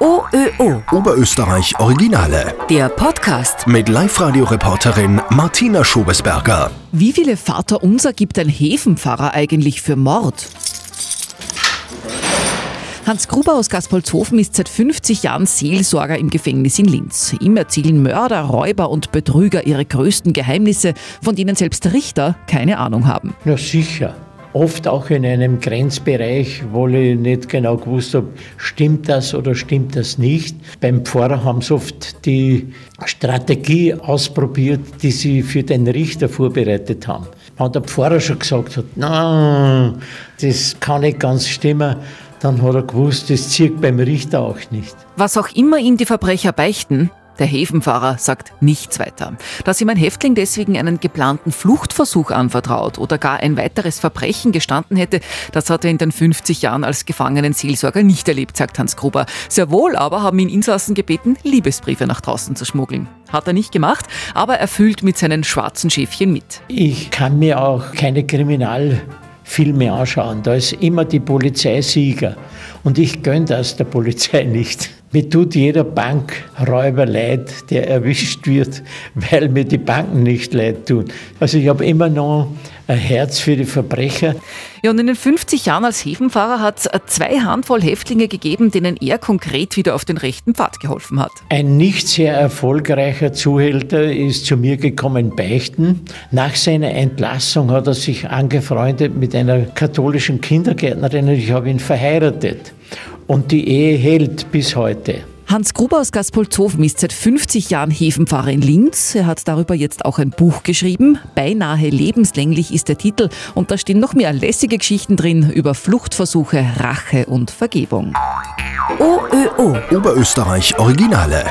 OÖO. Oberösterreich Originale. Der Podcast. Mit Live-Radio-Reporterin Martina Schobesberger. Wie viele Vaterunser gibt ein Häfenpfarrer eigentlich für Mord? Hans Gruber aus Gaspolzhofen ist seit 50 Jahren Seelsorger im Gefängnis in Linz. Ihm erzählen Mörder, Räuber und Betrüger ihre größten Geheimnisse, von denen selbst Richter keine Ahnung haben. Na sicher. Oft auch in einem Grenzbereich, wo ich nicht genau gewusst habe, stimmt das oder stimmt das nicht. Beim Pfarrer haben sie oft die Strategie ausprobiert, die sie für den Richter vorbereitet haben. Wenn der Pfarrer schon gesagt hat, na, das kann nicht ganz stimmen, dann hat er gewusst, das zieht beim Richter auch nicht. Was auch immer ihm die Verbrecher beichten, der Häfenfahrer sagt nichts weiter. Dass ihm ein Häftling deswegen einen geplanten Fluchtversuch anvertraut oder gar ein weiteres Verbrechen gestanden hätte, das hat er in den 50 Jahren als Gefangenenseelsorger nicht erlebt, sagt Hans Gruber. Sehr wohl aber haben ihn Insassen gebeten, Liebesbriefe nach draußen zu schmuggeln. Hat er nicht gemacht, aber er fühlt mit seinen schwarzen Schäfchen mit. Ich kann mir auch keine Kriminalfilme anschauen. Da ist immer die Polizei Sieger. Und ich gönne das der Polizei nicht. Mir tut jeder Bankräuber leid, der erwischt wird, weil mir die Banken nicht leid tun. Also ich habe immer noch ein Herz für die Verbrecher. Ja, und in den 50 Jahren als Häfenfahrer hat es zwei Handvoll Häftlinge gegeben, denen er konkret wieder auf den rechten Pfad geholfen hat. Ein nicht sehr erfolgreicher Zuhälter ist zu mir gekommen beichten. Nach seiner Entlassung hat er sich angefreundet mit einer katholischen Kindergärtnerin und ich habe ihn verheiratet. Und die Ehe hält bis heute. Hans Gruber aus Gaspolzhofen ist seit 50 Jahren Häfenfahrer in Linz. Er hat darüber jetzt auch ein Buch geschrieben. Beinahe lebenslänglich ist der Titel und da stehen noch mehr lässige Geschichten drin über Fluchtversuche, Rache und Vergebung. OÖO. Oberösterreich Originale.